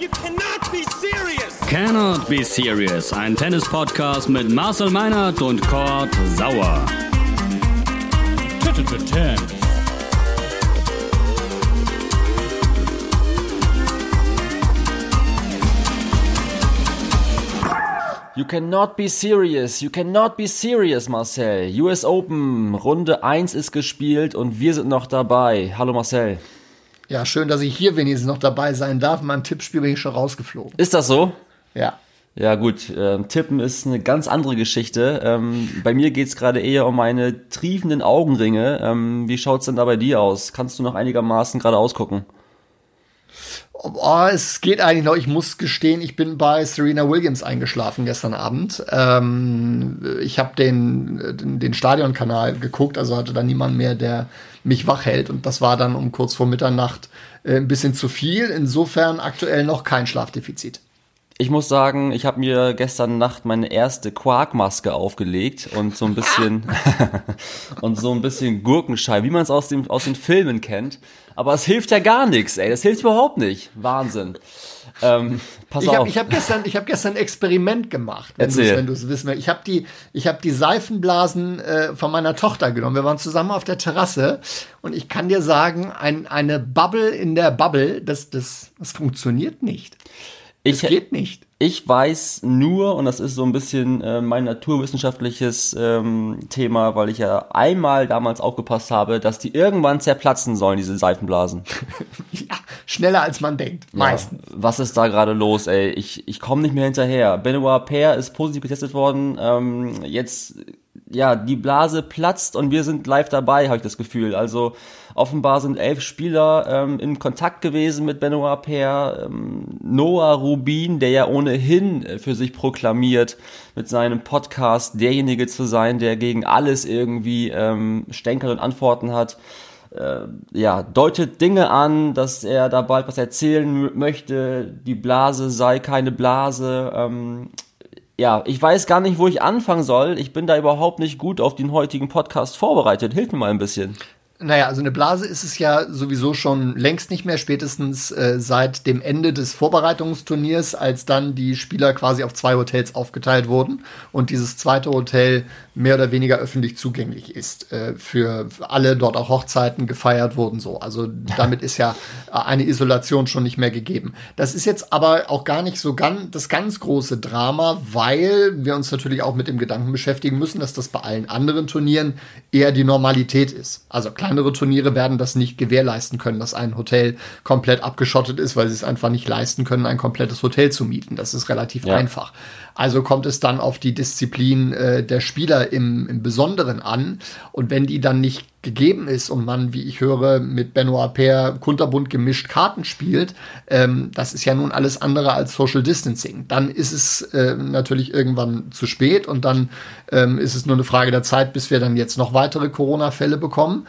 You cannot be serious! Cannot Be Serious, ein Tennis-Podcast mit Marcel Meinert und Kurt Sauer. You cannot be serious, you cannot be serious, Marcel. US Open, Runde 1 ist gespielt und wir sind noch dabei. Hallo Marcel. Ja, schön, dass ich hier wenigstens noch dabei sein darf. Mein Tippspiel bin ich schon rausgeflogen. Ist das so? Ja. Ja gut, ähm, Tippen ist eine ganz andere Geschichte. Ähm, bei mir geht's gerade eher um meine triefenden Augenringe. Ähm, wie schaut's denn da bei dir aus? Kannst du noch einigermaßen gerade ausgucken? Oh, es geht eigentlich noch. Ich muss gestehen, ich bin bei Serena Williams eingeschlafen gestern Abend. Ähm, ich habe den, den, den Stadionkanal geguckt, also hatte da niemand mehr, der mich wach hält. Und das war dann um kurz vor Mitternacht äh, ein bisschen zu viel. Insofern aktuell noch kein Schlafdefizit. Ich muss sagen, ich habe mir gestern Nacht meine erste Quarkmaske aufgelegt und so ein bisschen und so ein bisschen Gurkenschei, wie man es aus, dem, aus den Filmen kennt. Aber es hilft ja gar nichts, ey. Das hilft überhaupt nicht. Wahnsinn. Ähm, pass ich auf. habe ich hab gestern, ich hab gestern ein Experiment gemacht, wenn du es wissen willst. Ich habe die, ich hab die Seifenblasen äh, von meiner Tochter genommen. Wir waren zusammen auf der Terrasse und ich kann dir sagen, ein, eine Bubble in der Bubble, das, das, das funktioniert nicht. Ich, Es geht nicht. Ich weiß nur, und das ist so ein bisschen äh, mein naturwissenschaftliches ähm, Thema, weil ich ja einmal damals aufgepasst habe, dass die irgendwann zerplatzen sollen, diese Seifenblasen. Ja, schneller als man denkt. Meistens. Ja, was ist da gerade los, ey? Ich, ich komme nicht mehr hinterher. Benoit Paire ist positiv getestet worden. Ähm, jetzt, ja, die Blase platzt und wir sind live dabei, habe ich das Gefühl. Also offenbar sind elf Spieler ähm, in Kontakt gewesen mit Benoit Paire. Ähm, Noah Rubin, der ja ohnehin äh, für sich proklamiert, mit seinem Podcast derjenige zu sein, der gegen alles irgendwie ähm, Stänkern und Antworten hat ja, deutet Dinge an, dass er da bald was erzählen möchte, die Blase sei keine Blase. Ähm, ja, ich weiß gar nicht, wo ich anfangen soll. Ich bin da überhaupt nicht gut auf den heutigen Podcast vorbereitet. Hilf mir mal ein bisschen. Naja, also eine Blase ist es ja sowieso schon längst nicht mehr, spätestens äh, seit dem Ende des Vorbereitungsturniers, als dann die Spieler quasi auf zwei Hotels aufgeteilt wurden und dieses zweite Hotel mehr oder weniger öffentlich zugänglich ist, äh, für alle dort auch Hochzeiten gefeiert wurden so. Also damit ist ja eine Isolation schon nicht mehr gegeben. Das ist jetzt aber auch gar nicht so ganz, das ganz große Drama, weil wir uns natürlich auch mit dem Gedanken beschäftigen müssen, dass das bei allen anderen Turnieren eher die Normalität ist. Also kleinere Turniere werden das nicht gewährleisten können, dass ein Hotel komplett abgeschottet ist, weil sie es einfach nicht leisten können, ein komplettes Hotel zu mieten. Das ist relativ Ja. einfach. Also kommt es dann auf die Disziplin äh, der Spieler im, im Besonderen an. Und wenn die dann nicht gegeben ist und man, wie ich höre, mit Benoit Paire kunterbunt gemischt Karten spielt, ähm, das ist ja nun alles andere als Social Distancing. Dann ist es äh, natürlich irgendwann zu spät und dann ähm, ist es nur eine Frage der Zeit, bis wir dann jetzt noch weitere Corona-Fälle bekommen.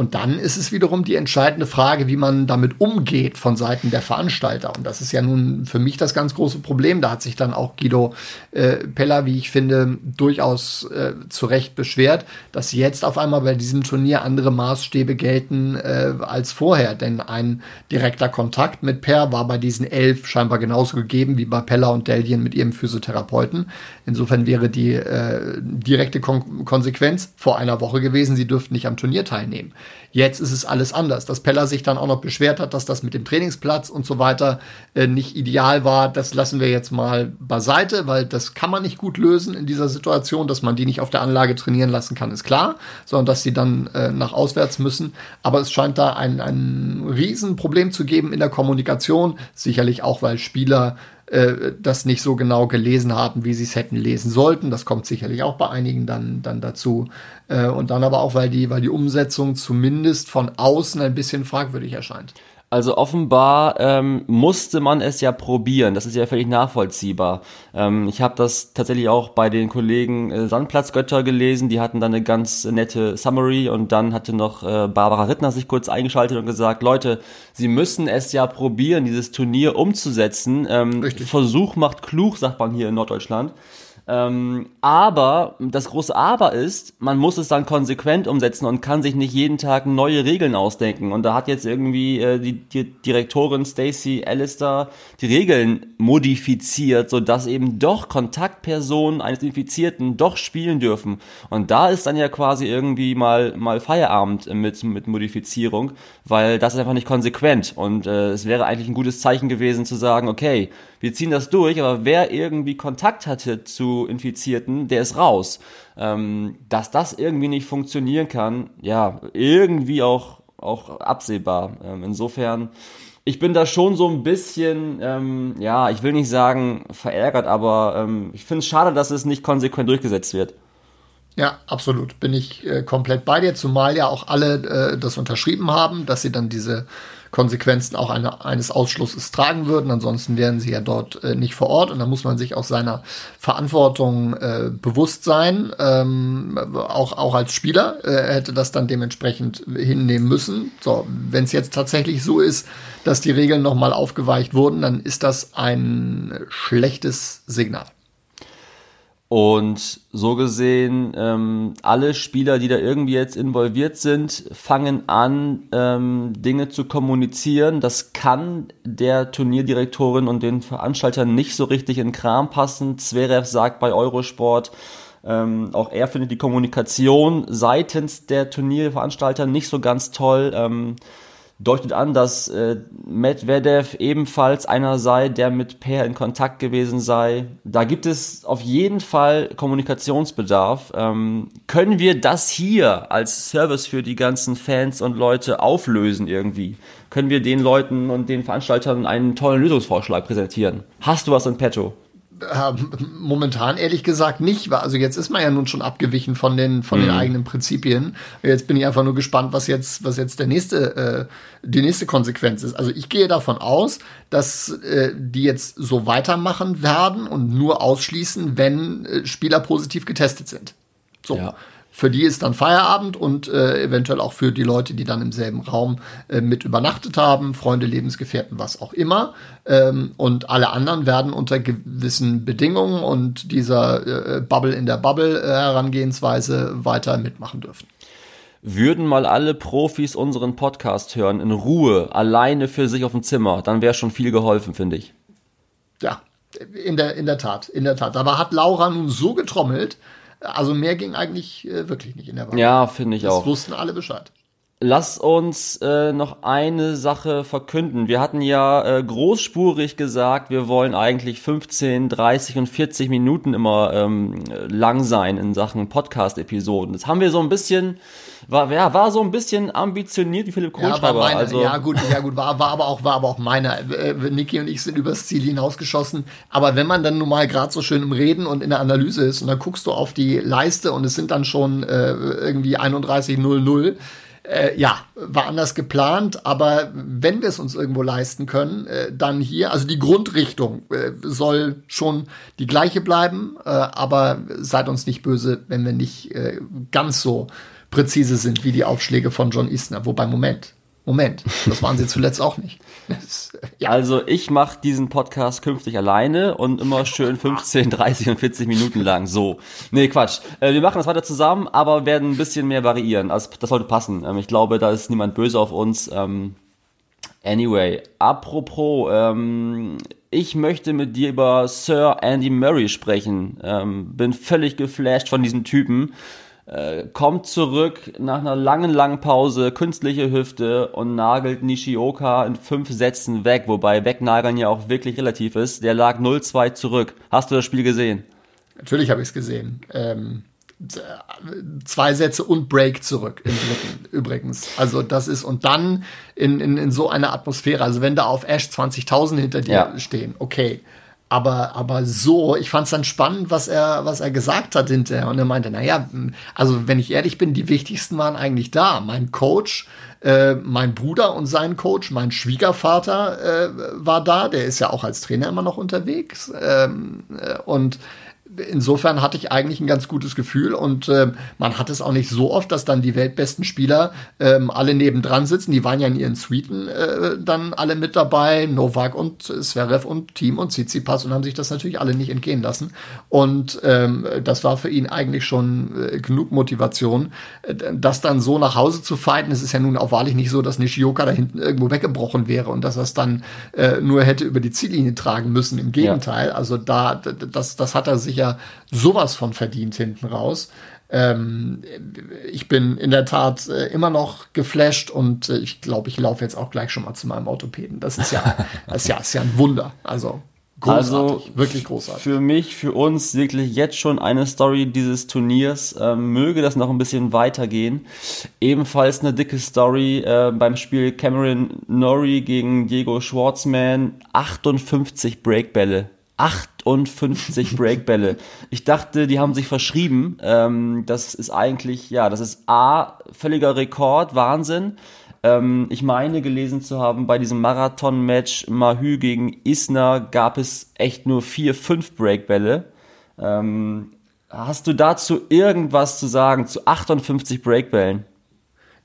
Und dann ist es wiederum die entscheidende Frage, wie man damit umgeht von Seiten der Veranstalter. Und das ist ja nun für mich das ganz große Problem. Da hat sich dann auch Guido äh, Pella, wie ich finde, durchaus äh, zu Recht beschwert, dass jetzt auf einmal bei diesem Turnier andere Maßstäbe gelten äh, als vorher. Denn ein direkter Kontakt mit Per war bei diesen elf scheinbar genauso gegeben wie bei Pella und Delien mit ihrem Physiotherapeuten. Insofern wäre die äh, direkte Kon Konsequenz vor einer Woche gewesen, sie dürften nicht am Turnier teilnehmen. Jetzt ist es alles anders. Dass Pella sich dann auch noch beschwert hat, dass das mit dem Trainingsplatz und so weiter äh, nicht ideal war, das lassen wir jetzt mal beiseite, weil das kann man nicht gut lösen in dieser Situation, dass man die nicht auf der Anlage trainieren lassen kann, ist klar, sondern dass sie dann äh, nach auswärts müssen. Aber es scheint da ein, ein Riesenproblem zu geben in der Kommunikation, sicherlich auch, weil Spieler äh, das nicht so genau gelesen haben, wie sie es hätten lesen sollten. Das kommt sicherlich auch bei einigen dann, dann dazu. Äh, und dann aber auch, weil die, weil die Umsetzung zumindest von außen ein bisschen fragwürdig erscheint. Also offenbar ähm, musste man es ja probieren. Das ist ja völlig nachvollziehbar. Ähm, ich habe das tatsächlich auch bei den Kollegen äh, Sandplatzgötter gelesen. Die hatten dann eine ganz nette Summary und dann hatte noch äh, Barbara Rittner sich kurz eingeschaltet und gesagt, Leute, Sie müssen es ja probieren, dieses Turnier umzusetzen. Ähm. Versuch macht klug, sagt man hier in Norddeutschland. Ähm, aber das große Aber ist, man muss es dann konsequent umsetzen und kann sich nicht jeden Tag neue Regeln ausdenken. Und da hat jetzt irgendwie äh, die, die Direktorin Stacey Allister die Regeln modifiziert, sodass eben doch Kontaktpersonen eines Infizierten doch spielen dürfen. Und da ist dann ja quasi irgendwie mal mal Feierabend mit mit Modifizierung, weil das ist einfach nicht konsequent. Und äh, es wäre eigentlich ein gutes Zeichen gewesen zu sagen, okay, wir ziehen das durch, aber wer irgendwie Kontakt hatte zu Infizierten, der ist raus. Ähm, dass das irgendwie nicht funktionieren kann, ja, irgendwie auch, auch absehbar. Ähm, insofern, ich bin da schon so ein bisschen, ähm, ja, ich will nicht sagen verärgert, aber ähm, ich finde es schade, dass es nicht konsequent durchgesetzt wird. Ja, absolut. Bin ich äh, komplett bei dir, zumal ja auch alle äh, das unterschrieben haben, dass sie dann diese Konsequenzen auch eine, eines Ausschlusses tragen würden. Ansonsten wären sie ja dort äh, nicht vor Ort und da muss man sich auch seiner Verantwortung äh, bewusst sein. Ähm, auch, auch als Spieler äh, hätte das dann dementsprechend hinnehmen müssen. So, wenn es jetzt tatsächlich so ist, dass die Regeln nochmal aufgeweicht wurden, dann ist das ein schlechtes Signal. Und so gesehen, ähm, alle Spieler, die da irgendwie jetzt involviert sind, fangen an, ähm, Dinge zu kommunizieren. Das kann der Turnierdirektorin und den Veranstaltern nicht so richtig in Kram passen. Zverev sagt bei Eurosport, ähm, auch er findet die Kommunikation seitens der Turnierveranstalter nicht so ganz toll. Ähm, deutet an, dass äh, Medvedev ebenfalls einer sei, der mit Per in Kontakt gewesen sei. Da gibt es auf jeden Fall Kommunikationsbedarf. Ähm, können wir das hier als Service für die ganzen Fans und Leute auflösen irgendwie? Können wir den Leuten und den Veranstaltern einen tollen Lösungsvorschlag präsentieren? Hast du was in petto? Momentan ehrlich gesagt nicht, also jetzt ist man ja nun schon abgewichen von den von mhm. den eigenen Prinzipien. Jetzt bin ich einfach nur gespannt, was jetzt was jetzt der nächste äh, die nächste Konsequenz ist. Also ich gehe davon aus, dass äh, die jetzt so weitermachen werden und nur ausschließen, wenn äh, Spieler positiv getestet sind. So. Ja für die ist dann Feierabend und äh, eventuell auch für die Leute, die dann im selben Raum äh, mit übernachtet haben, Freunde, Lebensgefährten, was auch immer. Ähm, und alle anderen werden unter gewissen Bedingungen und dieser äh, Bubble in der Bubble äh, Herangehensweise weiter mitmachen dürfen. Würden mal alle Profis unseren Podcast hören, in Ruhe, alleine für sich auf dem Zimmer, dann wäre schon viel geholfen, finde ich. Ja, in der, in der Tat, in der Tat. Aber hat Laura nun so getrommelt, also mehr ging eigentlich äh, wirklich nicht in der Wahl. Ja, finde ich das auch. Das wussten alle Bescheid. Lass uns äh, noch eine Sache verkünden. Wir hatten ja äh, großspurig gesagt, wir wollen eigentlich 15, 30 und 40 Minuten immer ähm, lang sein in Sachen Podcast-Episoden. Das haben wir so ein bisschen, war, ja, war so ein bisschen ambitioniert wie Philipp Kohlschreiber. Ja, also, ja gut, ja gut, war, war aber auch, war aber auch meiner. Äh, Niki und ich sind übers Ziel hinausgeschossen. Aber wenn man dann nun mal gerade so schön im Reden und in der Analyse ist und dann guckst du auf die Leiste und es sind dann schon äh, irgendwie 31.00 äh, ja, war anders geplant, aber wenn wir es uns irgendwo leisten können, äh, dann hier, also die Grundrichtung äh, soll schon die gleiche bleiben, äh, aber seid uns nicht böse, wenn wir nicht äh, ganz so präzise sind wie die Aufschläge von John Isner. Wobei, Moment, Moment, das waren sie zuletzt auch nicht. ja. Also ich mache diesen Podcast künftig alleine und immer schön 15, 30 und 40 Minuten lang. So. Nee, Quatsch. Äh, wir machen das weiter zusammen, aber werden ein bisschen mehr variieren. Also das sollte passen. Ähm, ich glaube, da ist niemand böse auf uns. Ähm, anyway, apropos, ähm, ich möchte mit dir über Sir Andy Murray sprechen. Ähm, bin völlig geflasht von diesem Typen äh, kommt zurück nach einer langen, langen Pause, künstliche Hüfte und nagelt Nishioka in fünf Sätzen weg, wobei wegnageln ja auch wirklich relativ ist. Der lag 0-2 zurück. Hast du das Spiel gesehen? Natürlich habe ich es gesehen. Ähm, zwei Sätze und Break zurück im dritten übrigens. Also das ist und dann in, in, in so einer Atmosphäre, also wenn da auf Ash 20.000 hinter dir ja. stehen, okay. Aber, aber so, ich fand es dann spannend, was er, was er gesagt hat hinterher. Und er meinte, naja, also wenn ich ehrlich bin, die wichtigsten waren eigentlich da. Mein Coach, äh, mein Bruder und sein Coach, mein Schwiegervater äh, war da, der ist ja auch als Trainer immer noch unterwegs. Ähm, äh, und insofern hatte ich eigentlich ein ganz gutes Gefühl und äh, man hat es auch nicht so oft, dass dann die weltbesten Spieler ähm, alle nebendran sitzen. Die waren ja in ihren Suiten äh, dann alle mit dabei, Novak und Zverev und Team und Tsitsipas und haben sich das natürlich alle nicht entgehen lassen. Und ähm, das war für ihn eigentlich schon äh, genug Motivation, äh, das dann so nach Hause zu fighten. Es ist ja nun auch wahrlich nicht so, dass Nishioka da hinten irgendwo weggebrochen wäre und dass er es dann äh, nur hätte über die Ziellinie tragen müssen. Im Gegenteil, ja. also da das das hat er sich ja sowas von verdient hinten raus. Ähm, ich bin in der Tat äh, immer noch geflasht und äh, ich glaube, ich laufe jetzt auch gleich schon mal zu meinem Orthopäden. Das ist ja, das ist ja, ist ja ein Wunder. Also Großartig, also wirklich großartig. Für mich, für uns wirklich jetzt schon eine Story dieses Turniers. Ähm, möge das noch ein bisschen weitergehen. Ebenfalls eine dicke Story äh, beim Spiel Cameron Norrie gegen Diego Schwartzman. 58 Breakbälle 58 Breakbälle. Ich dachte, die haben sich verschrieben. Ähm, das ist eigentlich, ja, das ist A, völliger Rekord, Wahnsinn. Ähm, ich meine gelesen zu haben, bei diesem Marathon-Match Mahü gegen Isner gab es echt nur vier, fünf Breakbälle. Ähm, hast du dazu irgendwas zu sagen zu 58 Breakbällen?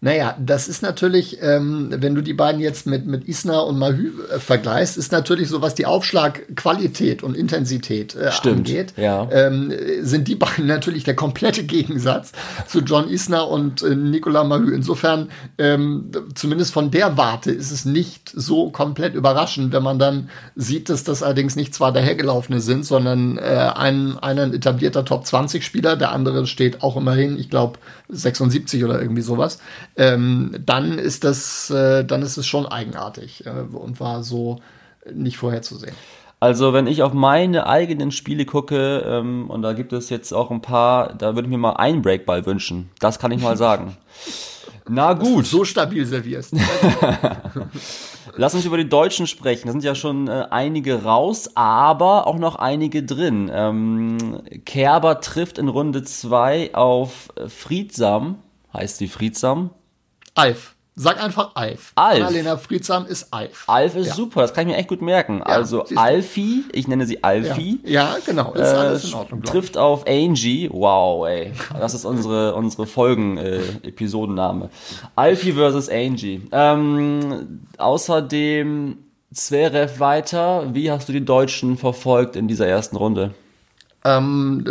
Naja, das ist natürlich, ähm, wenn du die beiden jetzt mit, mit Isna und Mahü äh, vergleichst, ist natürlich so, was die Aufschlagqualität und Intensität äh, Stimmt, angeht, ja. ähm, sind die beiden natürlich der komplette Gegensatz zu John Isna und äh, Nicolas Mahü. Insofern, ähm, zumindest von der Warte, ist es nicht so komplett überraschend, wenn man dann sieht, dass das allerdings nicht zwar dahergelaufene sind, sondern äh, ein, ein etablierter Top-20-Spieler, der andere steht auch immerhin, ich glaube, 76 oder irgendwie sowas ähm, dann ist das, äh, dann ist es schon eigenartig äh, und war so nicht vorherzusehen. Also wenn ich auf meine eigenen Spiele gucke, ähm, und da gibt es jetzt auch ein paar, da würde ich mir mal einen Breakball wünschen. Das kann ich mal sagen. Na gut. so stabil servierst. Lass uns über die Deutschen sprechen. Da sind ja schon äh, einige raus, aber auch noch einige drin. Ähm, Kerber trifft in Runde 2 auf Friedsam. Heißt die Friedsam? Alf. Sag einfach Alf. Alf. Annalena Friedsam ist Alf. Alf ist ja. super, das kann ich mir echt gut merken. Ja, also Alfie, ich nenne sie Alfie. Ja, ja genau, ist äh, alles in Ordnung. Trifft auf Angie. Wow, ey. Das ist unsere, unsere Folgen-Episodenname. Äh, Alfie versus Angie. Ähm, außerdem Zverev weiter. Wie hast du die Deutschen verfolgt in dieser ersten Runde? Ähm,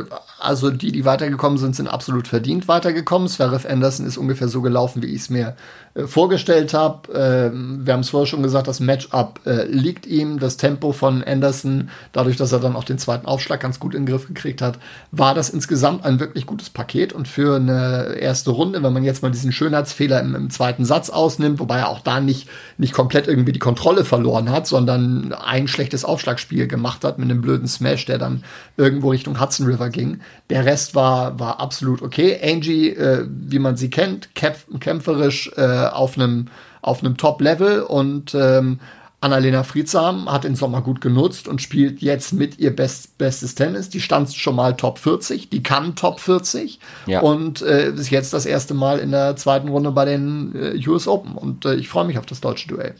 also die, die weitergekommen sind, sind absolut verdient weitergekommen. Zverev Anderson ist ungefähr so gelaufen, wie ich es mir äh, vorgestellt habe. Ähm, wir haben es vorher schon gesagt, das Matchup äh, liegt ihm. Das Tempo von Anderson, dadurch, dass er dann auch den zweiten Aufschlag ganz gut in den Griff gekriegt hat, war das insgesamt ein wirklich gutes Paket. Und für eine erste Runde, wenn man jetzt mal diesen Schönheitsfehler im, im zweiten Satz ausnimmt, wobei er auch da nicht, nicht komplett irgendwie die Kontrolle verloren hat, sondern ein schlechtes Aufschlagspiel gemacht hat mit einem blöden Smash, der dann irgendwo Richtung Hudson River ging. Der Rest war, war absolut okay. Angie, äh, wie man sie kennt, kämpf kämpferisch, äh, auf einem auf einem Top-Level und ähm, Annalena Friedsam hat den Sommer gut genutzt und spielt jetzt mit ihr best, bestes Tennis. Die stand schon mal Top 40, die kann Top 40 ja. und äh, ist jetzt das erste Mal in der zweiten Runde bei den äh, US Open und äh, ich freue mich auf das deutsche Duell.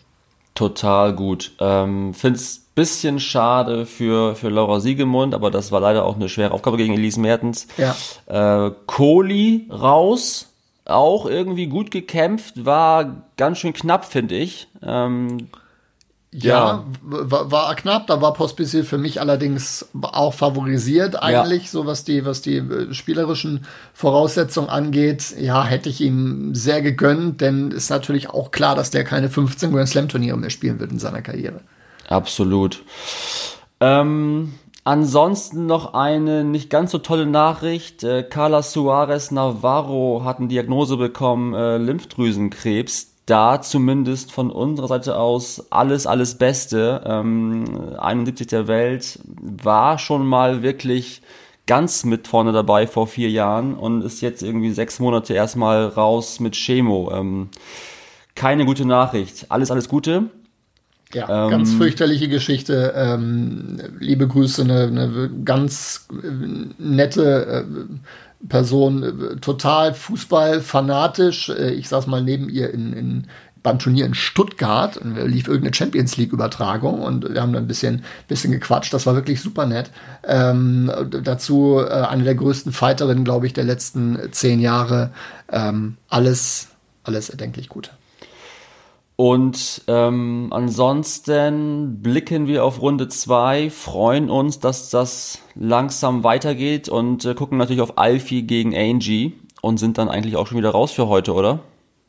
Total gut. Ähm, find's bisschen schade für, für Laura Siegemund, aber das war leider auch eine schwere Aufgabe gegen Elise Mertens. Ja. Äh, Kohli raus, auch irgendwie gut gekämpft, war ganz schön knapp, finde ich. Ähm, ja, ja. War, war, knapp, da war Pospisil für mich allerdings auch favorisiert eigentlich, ja. so was die, was die äh, spielerischen Voraussetzungen angeht. Ja, hätte ich ihm sehr gegönnt, denn ist natürlich auch klar, dass der keine 15 Grand Slam Turniere mehr spielen wird in seiner Karriere. Absolut. Ähm, Ansonsten noch eine nicht ganz so tolle Nachricht. Äh, Carla Suarez Navarro hat eine Diagnose bekommen, äh, Lymphdrüsenkrebs. Da zumindest von unserer Seite aus alles, alles Beste. Ähm, 71 der Welt war schon mal wirklich ganz mit vorne dabei vor vier Jahren und ist jetzt irgendwie sechs Monate erstmal raus mit Chemo. Ähm, keine gute Nachricht. Alles, alles Gute. Ja, ähm, ganz fürchterliche Geschichte. Ähm, liebe Grüße, eine, eine ganz äh, nette äh, Person, äh, total Fußball fanatisch. Äh, ich saß mal neben ihr in, in beim Turnier in Stuttgart lief irgendeine Champions League Übertragung und wir haben da ein bisschen, bisschen gequatscht. Das war wirklich super nett. Ähm, dazu äh, eine der größten Fighterinnen, glaube ich, der letzten zehn Jahre. Ähm, alles, alles erdenklich gut. Und ähm, ansonsten blicken wir auf Runde 2, freuen uns, dass das langsam weitergeht und äh, gucken natürlich auf Alfie gegen Angie und sind dann eigentlich auch schon wieder raus für heute, oder?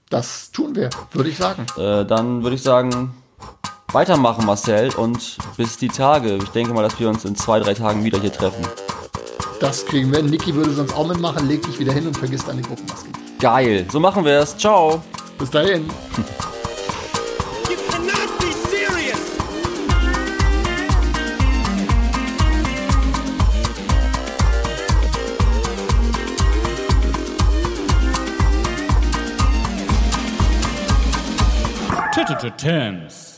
Das tun wir, würde ich sagen. Äh, dann würde ich sagen, weitermachen, Marcel, und bis die Tage. Ich denke mal, dass wir uns in zwei, drei Tagen wieder hier treffen. Das kriegen wir. Niki würde sonst auch mitmachen. Leg dich wieder hin und vergiss deine Gruppenmaske. Geil. So machen wir es. Ciao. Bis dahin. to tens.